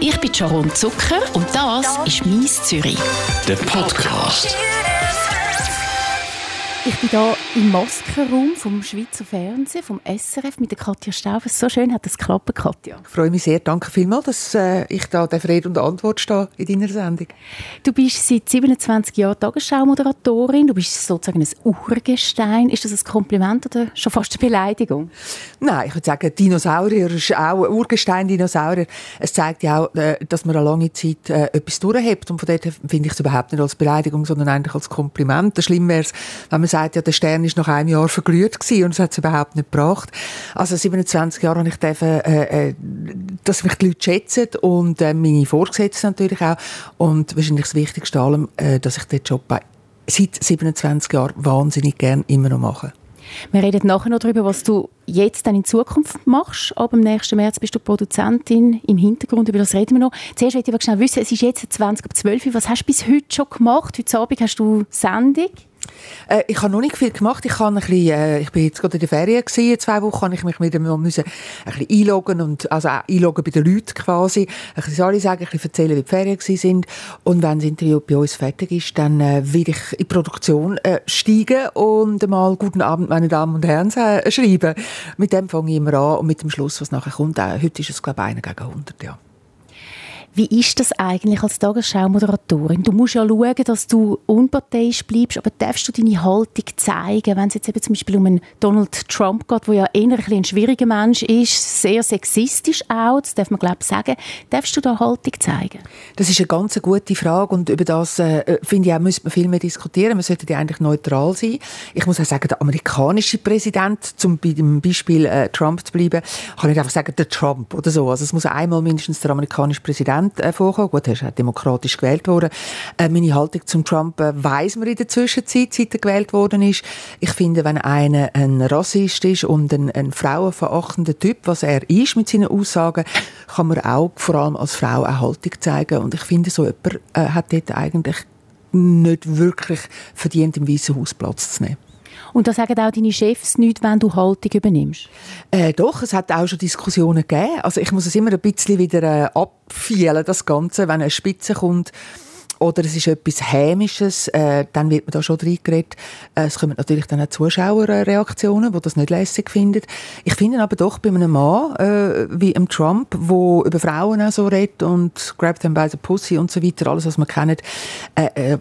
Ich bin Sharon Zucker und das ist «Mies Zürich». Der Podcast. Ich bin hier im Maskenraum vom Schweizer Fernsehen, vom SRF, mit der Katja Stauffer. So schön hat es geklappt, Katja. Ich freue mich sehr. Danke vielmals, dass äh, ich da der Rede und Antwort stehe in deiner Sendung. Du bist seit 27 Jahren Tagesschau-Moderatorin. Du bist sozusagen ein Urgestein. Ist das ein Kompliment oder schon fast eine Beleidigung? Nein, ich würde sagen, Dinosaurier ist auch ein Urgestein-Dinosaurier. Es zeigt ja auch, äh, dass man eine lange Zeit äh, etwas durchhebt. Und von daher finde ich es überhaupt nicht als Beleidigung, sondern eigentlich als Kompliment. Schlimm wäre es, wenn man sagt, ja, der Stern ist nach einem Jahr verglüht gewesen und es hat es überhaupt nicht gebracht. Also 27 Jahre habe ich dürfen, äh, äh, dass mich die Leute schätzen und äh, meine Vorgesetzten natürlich auch. Und wahrscheinlich das Wichtigste allem, äh, dass ich den Job seit 27 Jahren wahnsinnig gern immer noch mache. Wir reden nachher noch darüber, was du jetzt dann in Zukunft machst. Ab dem nächsten März bist du Produzentin im Hintergrund, über das reden wir noch. Zuerst möchte ich aber schnell wissen, es ist jetzt 20 ab 12 Was hast du bis heute schon gemacht? Heute Abend hast du Sendung. Äh, ich habe noch nicht viel gemacht. Ich, kann ein bisschen, äh, ich bin jetzt gerade in der Ferien gewesen. Zwei Wochen habe ich mich wieder mal ein bisschen einloggen und also auch einloggen bei den Leuten quasi. Ein bisschen alle sagen, ein bisschen erzählen, wie die Ferien sind. Und wenn das Interview bei uns fertig ist, dann äh, will ich in die Produktion äh, steigen und mal «Guten Abend, meine Damen und Herren» äh, schreiben. Mit dem fange ich immer an und mit dem Schluss, was nachher kommt. Äh, heute ist es, glaube ich, einer gegen 100, ja. Wie ist das eigentlich als Tagesschau-Moderatorin? Du musst ja schauen, dass du unparteiisch bleibst, aber darfst du deine Haltung zeigen, wenn es jetzt eben zum Beispiel um einen Donald Trump geht, der ja eher ein, ein schwieriger Mensch ist, sehr sexistisch auch, das darf man glaube ich sagen, darfst du da Haltung zeigen? Das ist eine ganz gute Frage und über das äh, finde ich auch, müsste man viel mehr diskutieren. Man sollte ja eigentlich neutral sein. Ich muss auch sagen, der amerikanische Präsident, zum Beispiel äh, Trump zu bleiben, kann ich einfach sagen, der Trump oder so. Also es muss einmal mindestens der amerikanische Präsident Präsident äh, vorkommen. Gut, er ist auch demokratisch gewählt worden. Äh, meine Haltung zum Trump äh, weiss man in der Zwischenzeit, seit er gewählt worden ist. Ich finde, wenn einer ein Rassist ist und ein, ein frauenverachtender Typ, was er ist mit seinen Aussagen, kann man auch vor allem als Frau eine Haltung zeigen. Und ich finde, so jemand äh, hat dort eigentlich nicht wirklich verdient, im Weißen Haus Platz zu nehmen. Und da sagen auch deine Chefs nicht, wenn du Haltung übernimmst? Äh, doch, es hat auch schon Diskussionen gegeben. Also ich muss es immer ein bisschen wieder äh, abfielen, das Ganze, wenn eine Spitze kommt oder es ist etwas Hämisches, äh, dann wird man da schon reingeredet. Äh, es kommen natürlich dann auch Zuschauerreaktionen, die das nicht lässig finden. Ich finde aber doch bei einem Mann äh, wie einem Trump, der über Frauen auch so redet und grab them by the pussy und so weiter, alles, was man kennt, äh, äh,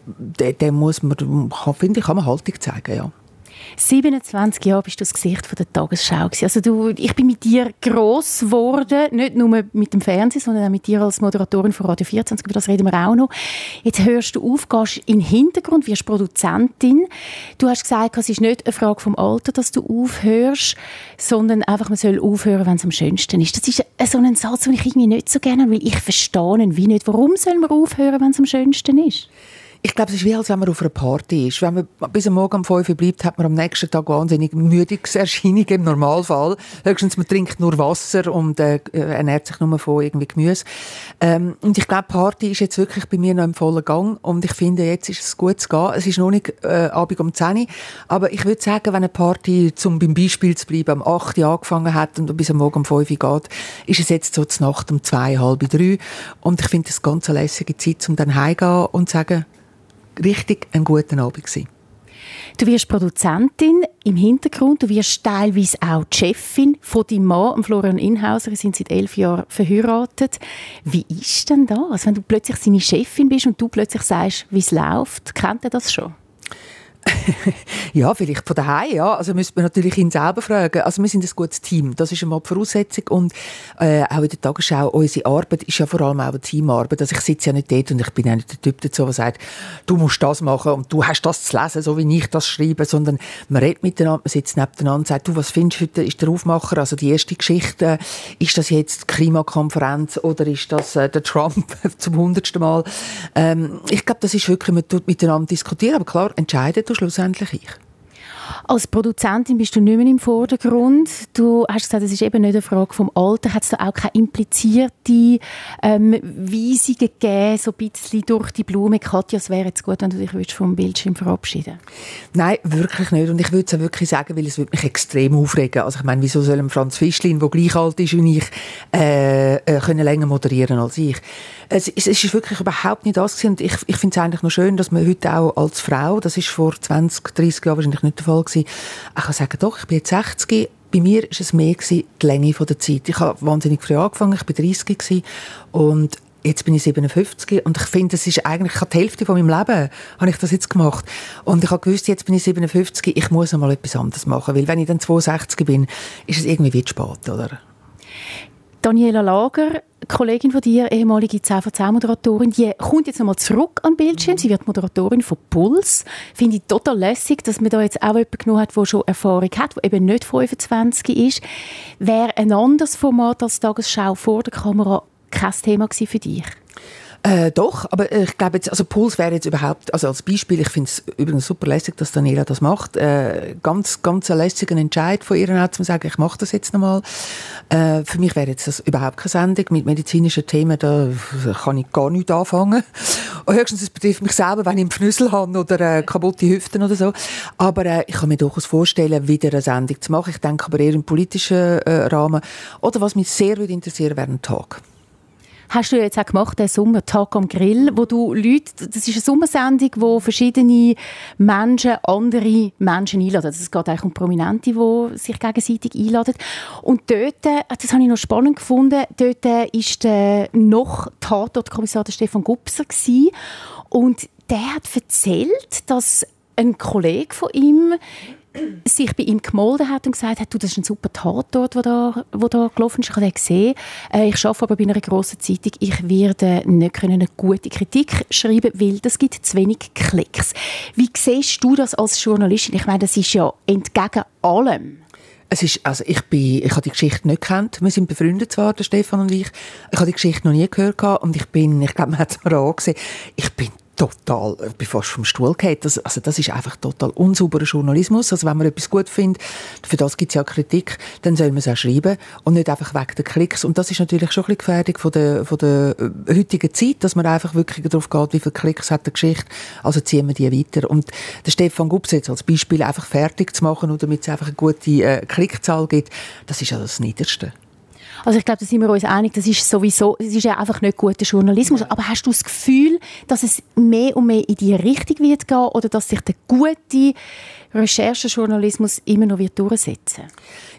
der muss man, finde ich, kann man Haltung zeigen, ja. 27 Jahre bist du das Gesicht von der Tagesschau. Also du, ich bin mit dir gross geworden, nicht nur mit dem Fernsehen, sondern auch mit dir als Moderatorin von Radio 24, über das reden wir auch noch. Jetzt hörst du auf, gehst den Hintergrund, wirst Produzentin. Du hast gesagt, es ist nicht eine Frage vom Alter, dass du aufhörst, sondern einfach, man soll aufhören, wenn es am schönsten ist. Das ist so ein Satz, den ich irgendwie nicht so gerne will. Ich verstehe wie nicht. Warum soll man aufhören, wenn es am schönsten ist? Ich glaube, es ist wie, als wenn man auf einer Party ist. Wenn man bis am Morgen um 5 Uhr bleibt, hat man am nächsten Tag wahnsinnig Müdigungserscheinungen im Normalfall. Höchstens man trinkt nur Wasser und äh, ernährt sich nur von irgendwie Gemüse. Ähm, und ich glaube, Party ist jetzt wirklich bei mir noch im vollen Gang und ich finde, jetzt ist es gut zu gehen. Es ist noch nicht äh, Abend um 10 Uhr, aber ich würde sagen, wenn eine Party, zum beim Beispiel zu bleiben, am 8 Uhr angefangen hat und bis am Morgen um 5 Uhr geht, ist es jetzt so zur Nacht um 2, halb 3 und ich finde das ganz eine lässige Zeit, um dann heimzugehen und zu sagen, richtig einen guten Abend gewesen. Du wirst Produzentin im Hintergrund, du wirst teilweise auch die Chefin von deinem Mann, Florian Inhauser. Sie sind seit elf Jahren verheiratet. Wie ist denn das, wenn du plötzlich seine Chefin bist und du plötzlich sagst, wie es läuft? Kennt er das schon? ja, vielleicht von daheim, ja. Also müsste man natürlich ihn selber fragen. Also wir sind ein gutes Team. Das ist einmal die Voraussetzung. Und äh, auch in der Tagesschau, unsere Arbeit ist ja vor allem auch eine Teamarbeit. Also ich sitze ja nicht dort und ich bin auch nicht der Typ dazu, der sagt, du musst das machen und du hast das zu lesen, so wie ich das schreibe, sondern man redet miteinander, man sitzt nebeneinander und sagt, du, was findest du heute, ist der Aufmacher, also die erste Geschichte, ist das jetzt die Klimakonferenz oder ist das äh, der Trump zum hundertsten Mal? Ähm, ich glaube, das ist wirklich, man tut miteinander diskutieren, aber klar, entscheidet du schlussendlich ich. Als Produzentin bist du nicht mehr im Vordergrund. Du hast gesagt, es ist eben nicht eine Frage vom Alter. Hat es da auch keine implizierte ähm, Weisungen gegeben, so ein bisschen durch die Blume? Katja, es wäre jetzt gut, wenn du dich vom Bildschirm verabschieden Nein, wirklich nicht. Und ich würde es auch wirklich sagen, weil es würde mich extrem aufregen. Also ich meine, wieso soll ein Franz Fischlin, der gleich alt ist wie ich, äh, äh, können länger moderieren als ich? Es, es, ist wirklich überhaupt nicht das gewesen. Und ich, ich finde es eigentlich noch schön, dass man heute auch als Frau, das ist vor 20, 30 Jahren wahrscheinlich nicht der Fall gewesen, ich kann sagen, doch, ich bin jetzt 60, bei mir war es mehr gewesen, die Länge der Zeit. Ich habe wahnsinnig früh angefangen, ich war 30 gewesen, und jetzt bin ich 57 und ich finde, das ist eigentlich die Hälfte von meinem Leben habe ich das jetzt gemacht. Und ich habe gewusst, jetzt bin ich 57, ich muss einmal etwas anderes machen, weil wenn ich dann 62 bin, ist es irgendwie wie spät, oder? Daniela Lager, Kollegin von dir, ehemalige 10 von 10 Moderatorin, die kommt jetzt nochmal zurück an den Bildschirm. Sie wird Moderatorin von Puls. Finde ich total lässig, dass man da jetzt auch jemanden genommen hat, der schon Erfahrung hat, der eben nicht 25 ist. Wäre ein anderes Format als Tagesschau vor der Kamera kein Thema für dich? Äh, doch, aber ich glaube jetzt, also Puls wäre jetzt überhaupt, also als Beispiel, ich finde es übrigens super lässig, dass Daniela das macht, äh, ganz, ganz ein lässiger Entscheid von ihr auch, zu sagen, ich mache das jetzt nochmal. Äh, für mich wäre jetzt das überhaupt keine Sendung mit medizinischen Themen, da kann ich gar nichts anfangen. Und höchstens, es betrifft mich selber, wenn ich einen Pfnüssel habe oder äh, kaputte Hüften oder so. Aber äh, ich kann mir durchaus vorstellen, wieder eine Sendung zu machen. Ich denke aber eher im politischen äh, Rahmen. Oder was mich sehr würde interessieren, wäre ein Tag hast du jetzt auch gemacht, den Sommer Tag am Grill, wo du Leute, das ist eine Sommersendung, wo verschiedene Menschen andere Menschen einladen. Also es geht eigentlich um Prominente, die sich gegenseitig einladen. Und dort, äh, das habe ich noch spannend gefunden, dort ist der noch Tatortkommissar Stefan Gubser gewesen. und der hat erzählt, dass ein Kollege von ihm sich bei ihm gemolden hat und gesagt hat, du, das ist ein super Tatort, der da, wo da gelaufen ist. Ich habe den gesehen. Äh, ich arbeite aber bei einer grossen Zeitung. Ich werde nicht können eine gute Kritik schreiben, weil das gibt zu wenig Klicks. Wie siehst du das als Journalistin? Ich meine, das ist ja entgegen allem. Es ist, also ich bin, ich habe die Geschichte nicht gekannt. Wir sind befreundet zwar, der Stefan und ich. Ich habe die Geschichte noch nie gehört und ich bin, ich glaube, man hat es mir auch gesehen, ich bin total, ich bin fast vom Stuhl gefallen. Das, also das ist einfach total unsauberer Journalismus. Also wenn man etwas gut findet, für das gibt es ja Kritik, dann soll man es auch schreiben und nicht einfach wegen der Klicks. Und das ist natürlich schon ein bisschen gefährlich von der, von der äh, heutigen Zeit, dass man einfach wirklich darauf geht, wie viele Klicks hat die Geschichte, also ziehen wir die weiter. Und der Stefan Gubs jetzt als Beispiel einfach fertig zu machen, oder damit es einfach eine gute äh, Klickzahl gibt, das ist ja das Niederste. Also ich glaube, da sind wir uns einig, das ist sowieso, es ist ja einfach nicht guter Journalismus. Aber hast du das Gefühl, dass es mehr und mehr in die Richtung wird gehen oder dass sich der gute Recherchejournalismus immer noch wird durchsetzen?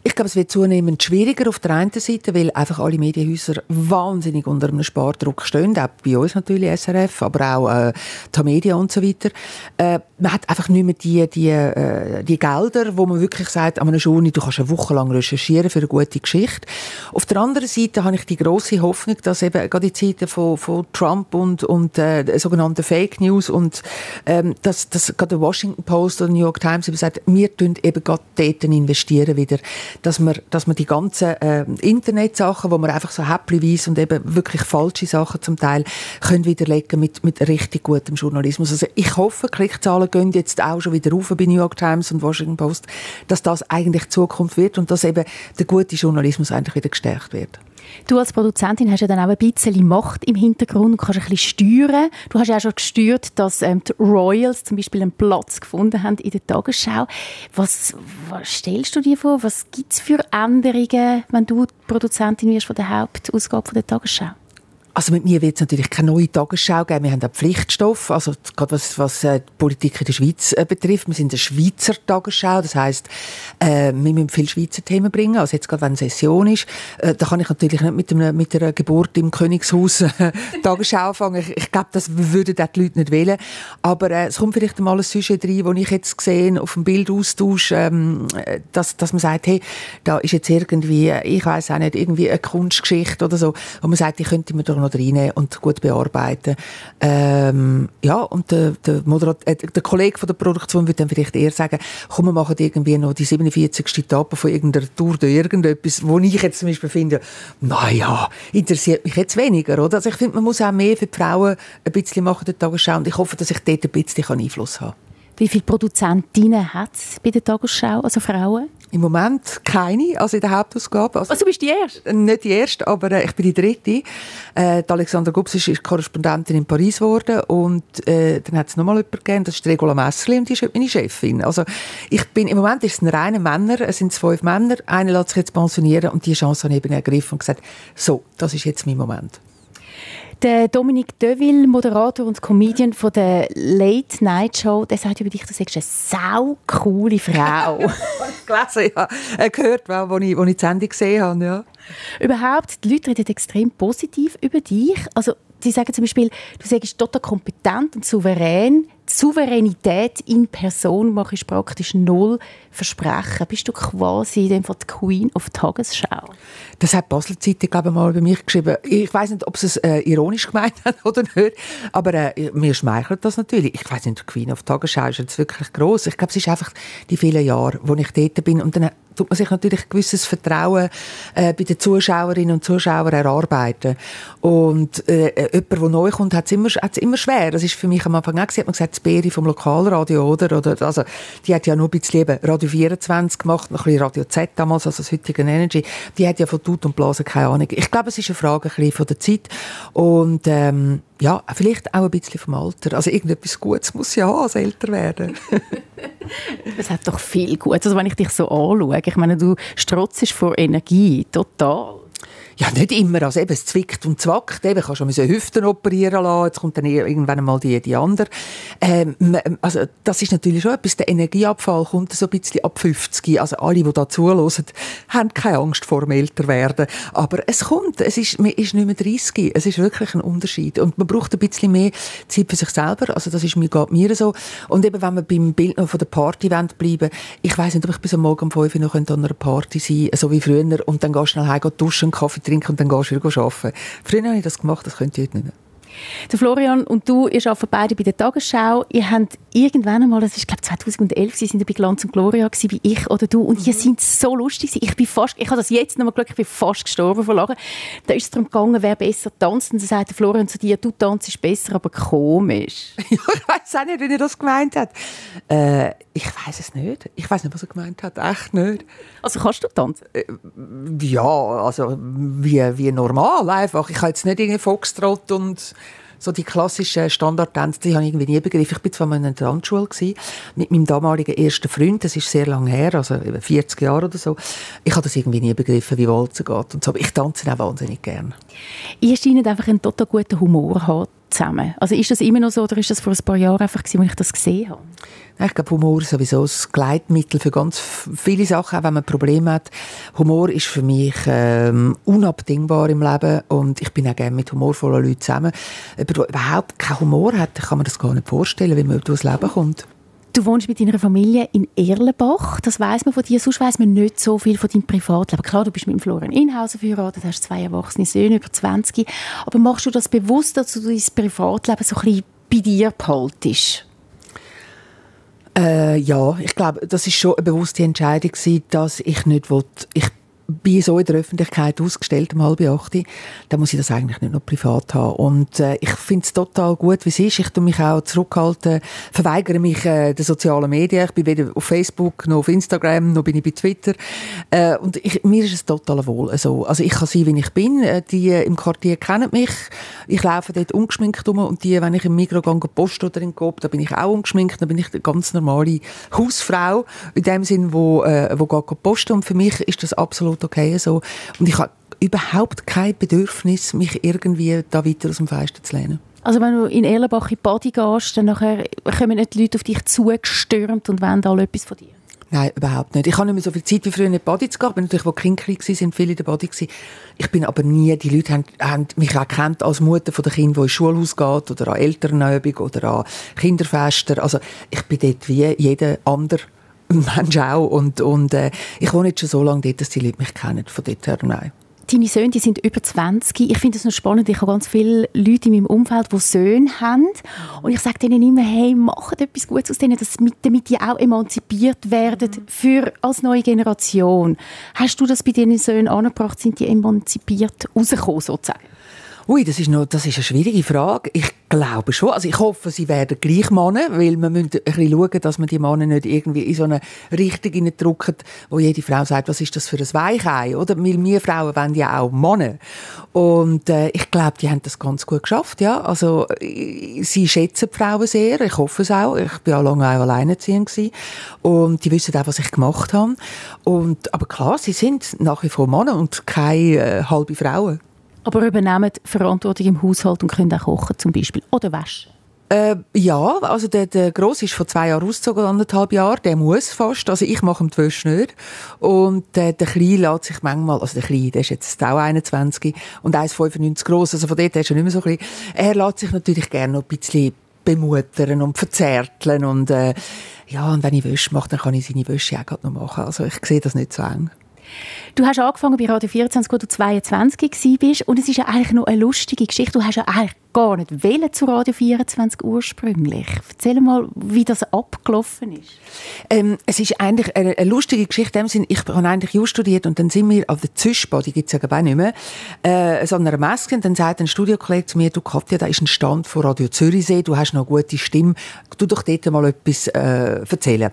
Ich glaube, es wird zunehmend schwieriger auf der einen Seite, weil einfach alle Medienhäuser wahnsinnig unter einem Spardruck stehen, auch bei uns natürlich SRF, aber auch äh, die Media und so weiter. Äh, man hat einfach nicht mehr die, die, äh, die Gelder, wo man wirklich sagt, an einer Schule, du kannst eine Woche lang recherchieren für eine gute Geschichte. Auf der anderen Seite habe ich die große Hoffnung, dass eben gerade die Zeiten von, von Trump und, und äh, sogenannten Fake News und ähm, dass, dass gerade der Washington Post oder New York Times eben sagt, wir tun eben gerade dort investieren wieder dass man, dass man die ganzen äh, Internetsachen, wo man einfach so häppchenweise und eben wirklich falsche Sachen zum Teil können widerlegen mit, mit richtig gutem Journalismus. Also ich hoffe, Klickzahlen gehen jetzt auch schon wieder rauf bei New York Times und Washington Post, dass das eigentlich Zukunft wird und dass eben der gute Journalismus eigentlich wieder gestärkt wird. Du als Produzentin hast ja dann auch ein bisschen Macht im Hintergrund und kannst ein bisschen steuern. Du hast ja auch schon gesteuert, dass ähm, die Royals zum Beispiel einen Platz gefunden haben in der Tagesschau. Was, was stellst du dir vor? Was gibt es für Änderungen, wenn du Produzentin wirst von der Hauptausgabe von der Tagesschau? Also mit mir wird es natürlich keine neue Tagesschau geben. Wir haben einen Pflichtstoff, also gerade was, was äh, die Politik in der Schweiz äh, betrifft. Wir sind eine Schweizer Tagesschau, das heißt, äh, wir müssen viele Schweizer Themen bringen. Also jetzt gerade wenn Session ist, äh, da kann ich natürlich nicht mit, einem, mit einer Geburt im Königshaus äh, Tagesschau anfangen. Ich, ich glaube, das würden die Leute nicht wählen. Aber äh, es kommt vielleicht mal ein Sujet rein, wo ich jetzt gesehen auf dem Bildaustausch, ähm, dass, dass man sagt, hey, da ist jetzt irgendwie, ich weiß auch nicht, irgendwie eine Kunstgeschichte oder so, wo man sagt, die könnte man doch noch reinnehmen und gut bearbeiten. Ähm, ja, und der, der, Moderat äh, der Kollege von der Produktion würde dann vielleicht eher sagen, komm, wir machen irgendwie noch die 47. Etappe von irgendeiner Tour oder irgendetwas, wo ich jetzt zum Beispiel finde, naja, interessiert mich jetzt weniger, oder? Also ich finde, man muss auch mehr für die Frauen ein bisschen machen, der Tagesschau, und ich hoffe, dass ich dort ein bisschen Einfluss habe. Wie viele Produzentinnen hat es bei der Tagesschau, also Frauen? Im Moment keine, also in der Hauptausgabe. Also, also du bist die Erste? Nicht die Erste, aber äh, ich bin die Dritte. Äh, die Alexandra Gubbs ist, Korrespondentin in Paris geworden und äh, dann hat es nochmal jemanden gegeben, das ist Regula Messerli und die ist meine Chefin. Also ich bin, im Moment ist es ein reiner Männer, es sind fünf Männer, einer lässt sich jetzt pensionieren und die Chance habe ich eben ergriffen und gesagt, so, das ist jetzt mein Moment. Der Dominique Deville, Moderator und Comedian von der Late Night Show, der sagt über dich, du sagst eine sau coole Frau. ich gelesen, ja. Er gehört, als ich, als ich die Sendung gesehen habe, ja. Überhaupt, die Leute reden extrem positiv über dich. Also, sie sagen zum Beispiel, du sagst total kompetent und souverän. Die Souveränität in Person mache ich praktisch null versprechen. Bist du quasi in dem Fall die Queen of Tagesschau? Das hat Basel Zeitung, glaube ich, mal bei mir geschrieben. Ich weiß nicht, ob sie es äh, ironisch gemeint hat oder nicht, aber äh, mir schmeichelt das natürlich. Ich weiß nicht, die Queen of Tagesschau ist jetzt wirklich groß. Ich glaube, es ist einfach die vielen Jahre, wo ich dort bin und dann tut man sich natürlich ein gewisses Vertrauen äh, bei den Zuschauerinnen und Zuschauern erarbeiten. Und äh, äh jemand, der neu kommt, hat es immer, immer schwer. Das ist für mich am Anfang auch man gesagt, Beri vom Lokalradio, oder? oder also, die hat ja nur ein bisschen Radio 24 gemacht, ein bisschen Radio Z damals, also das heutige Energy. Die hat ja von Tut und Blasen keine Ahnung. Ich glaube, es ist eine Frage ein bisschen von der Zeit. Und, ähm, ja, vielleicht auch ein bisschen vom Alter. Also irgendetwas Gutes muss ja haben, als älter werden. Es hat doch viel Gutes. Also wenn ich dich so anschaue, ich meine, du strotzest vor Energie, total. Ja, nicht immer. Also eben, es zwickt und zwackt. Eben, kannst schon Hüften operieren lassen. Jetzt kommt dann irgendwann mal die, die andere. Ähm, also, das ist natürlich schon etwas. Der Energieabfall kommt so ein bisschen ab 50. Also, alle, die da zuhören, haben keine Angst vor dem Älterwerden. Aber es kommt. Es ist, man ist nicht mehr 30. Es ist wirklich ein Unterschied. Und man braucht ein bisschen mehr Zeit für sich selber. Also, das ist mir, geht mir so. Und eben, wenn wir beim Bild noch von der Party bleiben, ich weiss nicht, ob ich bis am Morgen um 5 Uhr noch an einer Party sein könnte, so wie früher. Und dann gehst du schnell heim, duschen, Kaffee trinken und dann gehst du wieder arbeiten. Früher habe ich das gemacht, das könnt ihr heute nicht. Der Florian und du, ihr arbeitet beide bei der Tagesschau. Ihr habt irgendwann einmal, das ist glaube 2011, sie sind bei Glanz und Gloria gewesen, wie ich oder du, und mhm. ihr sind so lustig. Ich bin fast, ich habe das jetzt nochmal Glück, ich bin fast gestorben vor Lachen. Da ist es darum gegangen, wer besser tanzt. Und dann sagt der Florian zu dir, du tanzt besser, aber komisch. ja, ich weiß auch nicht, wie er das gemeint hat. Äh, ich weiß es nicht. Ich weiß nicht, was er gemeint hat. Echt nicht. Also kannst du tanzen? Äh, ja, also wie, wie normal einfach. Ich habe jetzt nicht irgendwie Foxtrot und so die klassischen Standardtänze, die habe ich irgendwie nie begriffen. Ich bin zwar mal in einer Tanzschule mit meinem damaligen ersten Freund, das ist sehr lange her, also 40 Jahre oder so. Ich habe das irgendwie nie begriffen, wie Walzen geht und so. Aber ich tanze auch wahnsinnig gerne. Ihr scheint einfach einen total guten Humor haben zusammen. Also ist das immer noch so oder ist das vor ein paar Jahren einfach gewesen, als ich das gesehen habe? Ich glaube, Humor ist sowieso ein Gleitmittel für ganz viele Sachen, auch wenn man Probleme hat. Humor ist für mich ähm, unabdingbar im Leben und ich bin auch gerne mit humorvollen Leuten zusammen. Jemand, der überhaupt keinen Humor hat, kann man das gar nicht vorstellen, wie man durchs Leben kommt. Du wohnst mit deiner Familie in Erlenbach. Das weiß man von dir. Sonst weiß man nicht so viel von deinem Privatleben. Klar, du bist mit dem Florian Inhausen verheiratet, hast zwei erwachsene Söhne über 20. Aber machst du das bewusst, dass du dein Privatleben so ein bei dir behaltest? Äh, ja, ich glaube, das ist schon eine bewusste Entscheidung dass ich nicht will, ich bin so in der Öffentlichkeit ausgestellt um halb acht, dann muss ich das eigentlich nicht noch privat haben. Und äh, ich finde es total gut, wie es ist. Ich tue mich auch zurückhalten, verweigere mich äh, den sozialen Medien. Ich bin weder auf Facebook, noch auf Instagram, noch bin ich bei Twitter. Äh, und ich, mir ist es total wohl. Also, also ich kann sein, wie ich bin. Äh, die im Quartier kennen mich. Ich laufe dort ungeschminkt rum und die, wenn ich im Mikro gehe, post oder in Coop, da bin ich auch ungeschminkt. Da bin ich eine ganz normale Hausfrau in dem Sinn, wo, äh, wo geht posten. Und für mich ist das absolut absolut okay so. Und ich habe überhaupt kein Bedürfnis, mich irgendwie da weiter aus dem Fenster zu lehnen. Also wenn du in Erlenbach in die Body gehst, dann nachher kommen nicht die Leute auf dich zugestürmt und wollen alle etwas von dir? Nein, überhaupt nicht. Ich habe nicht mehr so viel Zeit wie früher in die Body zu gehen. Natürlich, wo die Kinder waren, viele in der Body gewesen. Ich bin aber nie, die Leute haben, haben mich auch kennt als Mutter von der Kind, die ins Schulhaus geht oder an Elternübung oder an Kinderfester. Also ich bin dort wie jeder andere Mensch auch. Und, und äh, ich wohne jetzt schon so lange dort, dass die Leute mich kennen. Von dort her, nein. Deine Söhne die sind über 20. Ich finde es noch spannend. Ich habe ganz viele Leute in meinem Umfeld, die Söhne haben. Und ich sage denen immer, hey, macht etwas Gutes aus denen, damit die auch emanzipiert werden für, als neue Generation. Hast du das bei deinen Söhnen angebracht? Sind die emanzipiert rausgekommen, sozusagen? Ui, das ist, noch, das ist eine schwierige Frage. Ich glaube schon. Also ich hoffe, sie werden gleich Männer, weil man müssen ein bisschen schauen, dass man die Männer nicht irgendwie in so eine Richtung hineindrücken, wo jede Frau sagt, was ist das für ein Weichei, oder? Weil wir Frauen wollen ja auch Männer. Und äh, ich glaube, die haben das ganz gut geschafft, ja. Also äh, sie schätzen die Frauen sehr, ich hoffe es auch. Ich bin ja lange auch alleinerziehend. Und die wissen auch, was ich gemacht habe. Und, aber klar, sie sind nach wie vor Männer und keine äh, halbe Frauen. Aber übernehmen Verantwortung im Haushalt und können auch kochen zum Beispiel. Oder waschen. Äh, ja, also der, der Gross ist vor zwei Jahren ausgezogen, anderthalb Jahre. Der muss fast. Also ich mache ihm die Wäsche nicht. Und äh, der Kleine lässt sich manchmal, also der Kleine, der ist jetzt auch 21 und 1,95 groß, also von dort ist er nicht mehr so klein. Er lässt sich natürlich gerne noch ein bisschen bemuttern und verzärteln und äh, ja, und wenn ich Wäsche mache, dann kann ich seine Wäsche auch noch machen. Also ich sehe das nicht so eng. Du hast angefangen bei Radio 24, als du 22 warst. Und es ist ja eigentlich noch eine lustige Geschichte. Du hast ja eigentlich gar nicht wählen zu Radio 24 ursprünglich. Erzähl mal, wie das abgelaufen ist. Ähm, es ist eigentlich eine, eine lustige Geschichte. Dem ich habe eigentlich Jus studiert und dann sind wir auf der Züschbau, die gibt es ja gar nicht mehr, äh, so einer Maske und dann sagt ein Studiokollege zu mir, du Katja, da ist ein Stand von Radio Zürichsee, du hast noch eine gute Stimme, du doch dort mal etwas äh, erzählen.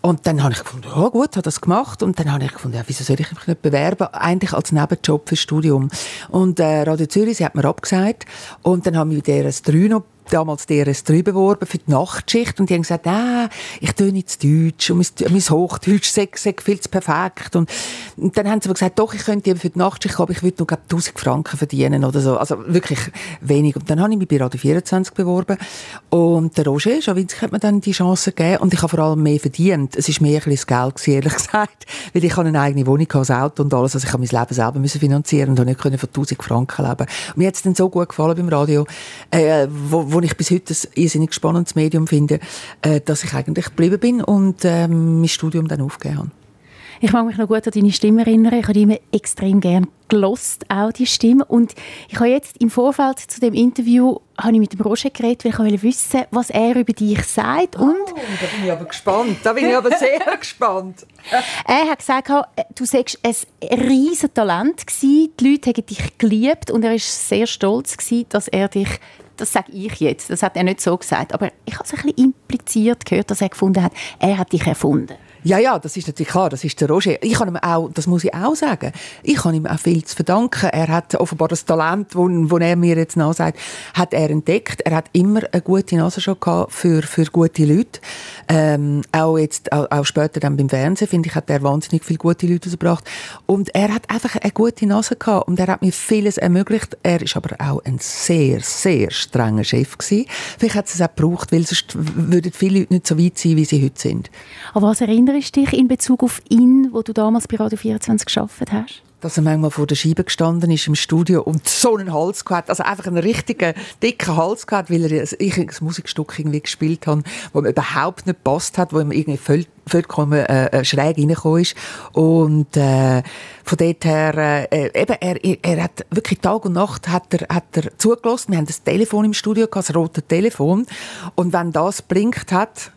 Und dann habe ich gefunden, ja gut, habe das gemacht. Und dann habe ich gefunden, ja, wieso soll ich mich nicht bewerben? Eigentlich als Nebenjob fürs Studium. Und äh, Radio Zürich, sie hat mir abgesagt. Und dann haben wir mit der S3 noch damals DRS3 beworben für die Nachtschicht und die haben gesagt, ah, ich tue nicht Deutsch und mein, mein Hochdeutsch sei viel zu perfekt. Und, und dann haben sie aber gesagt, doch, ich könnte eben für die Nachtschicht kommen, ich würde nur glaub, 1000 Franken verdienen oder so. Also wirklich wenig. Und dann habe ich mich bei Radio 24 beworben und der Roger Schawinski hat mir dann die Chance gegeben und ich habe vor allem mehr verdient. Es ist mehr ein bisschen das Geld gewesen, ehrlich gesagt, weil ich eine eigene Wohnung ein Auto und alles, also ich habe mein Leben selber müssen finanzieren und nicht können von 1000 Franken leben. Und mir hat es dann so gut gefallen beim Radio, äh, wo, wo wo ich bis heute ein irrsinnig spannendes Medium finde, äh, dass ich eigentlich geblieben bin und ähm, mein Studium dann aufgegeben habe. Ich mag mich noch gut an deine Stimme erinnern. Ich habe die immer extrem gern gelost, auch die Stimme. Und ich habe jetzt im Vorfeld zu dem Interview habe ich mit dem Roger geredet, weil ich wollte wissen, was er über dich sagt. Und oh, da bin ich aber gespannt. Da bin ich aber sehr gespannt. er hat gesagt, du sagst ein riesiges Talent gewesen. Die Leute haben dich geliebt und er ist sehr stolz gewesen, dass er dich das sage ich jetzt, das hat er nicht so gesagt, aber ich habe es ein bisschen impliziert gehört, dass er gefunden hat, er hat dich erfunden. Ja, ja, das ist natürlich klar, das ist der Roger. Ich kann ihm auch, das muss ich auch sagen, ich kann ihm auch viel zu verdanken. Er hat offenbar das Talent, wo, wo er mir jetzt sagt, hat er entdeckt. Er hat immer eine gute Nase schon gehabt für, für gute Leute. Ähm, auch jetzt, auch, auch, später dann beim Fernsehen, finde ich, hat er wahnsinnig viele gute Leute gebracht. Und er hat einfach eine gute Nase gehabt und er hat mir vieles ermöglicht. Er ist aber auch ein sehr, sehr strenger Chef gewesen. Vielleicht hat es auch gebraucht, weil sonst würden viele Leute nicht so weit sein, wie sie heute sind. Aber was erinnert erinnerst dich in Bezug auf ihn, wo du damals bei Radio 24 geschafft hast? dass er manchmal vor der Scheibe gestanden ist im Studio und so einen Hals gehabt, also einfach einen richtigen, dicken Hals gehabt, weil er ein Musikstück irgendwie gespielt habe, wo mir überhaupt nicht passt hat, wo ihm irgendwie voll, vollkommen äh, äh, schräg reingekommen ist und äh, von dort her, äh, eben, er, er hat wirklich Tag und Nacht hat er, hat er zugelassen. Wir haben das Telefon im Studio gehabt, das rote Telefon und wenn das blinkt hat,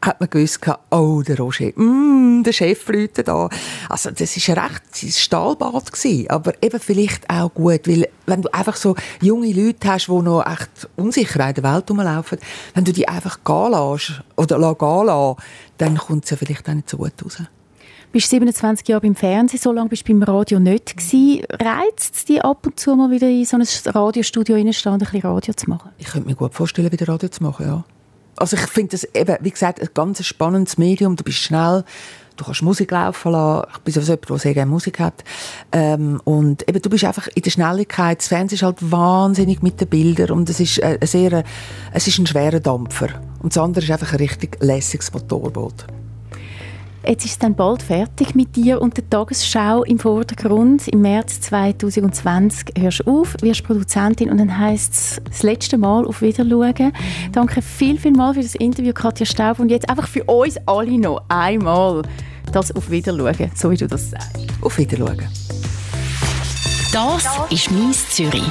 hat man gewusst, oh, der Roger, mm, der Chef läutet da. Also, das war ein recht Stahlbad gewesen, aber eben vielleicht auch gut, weil wenn du einfach so junge Leute hast, die noch echt unsicher in der Welt rumlaufen, wenn du die einfach gehen lässt, oder gehen lässt, dann kommt es ja vielleicht auch nicht so gut raus. Du bist 27 Jahre beim Fernsehen, so lange bist du beim Radio nicht gewesen. Reizt es dich ab und zu mal wieder in so ein Radiostudio reinstehen und ein bisschen Radio zu machen? Ich könnte mir gut vorstellen, wieder Radio zu machen, ja. Also ich finde das eben, wie gesagt, ein ganz spannendes Medium. Du bist schnell, du kannst Musik laufen lassen. Ich bin sowieso jemand, der sehr gerne Musik hat. Ähm, und eben, du bist einfach in der Schnelligkeit. Das Fernsehen ist halt wahnsinnig mit den Bildern und es ist, äh, sehr, es ist ein schwerer Dampfer. Und das andere ist einfach ein richtig lässiges Motorboot. Jetzt ist es dann bald fertig mit dir und der Tagesschau im Vordergrund. Im März 2020 hörst du auf, wirst Produzentin und dann heisst es das letzte Mal auf Wiederschauen. Danke viel, viel mal für das Interview, Katja Staub. Und jetzt einfach für uns alle noch einmal das auf Wiederschauen, so wie du das sagst. Auf Wiederschauen. Das ist «Mies Zürich».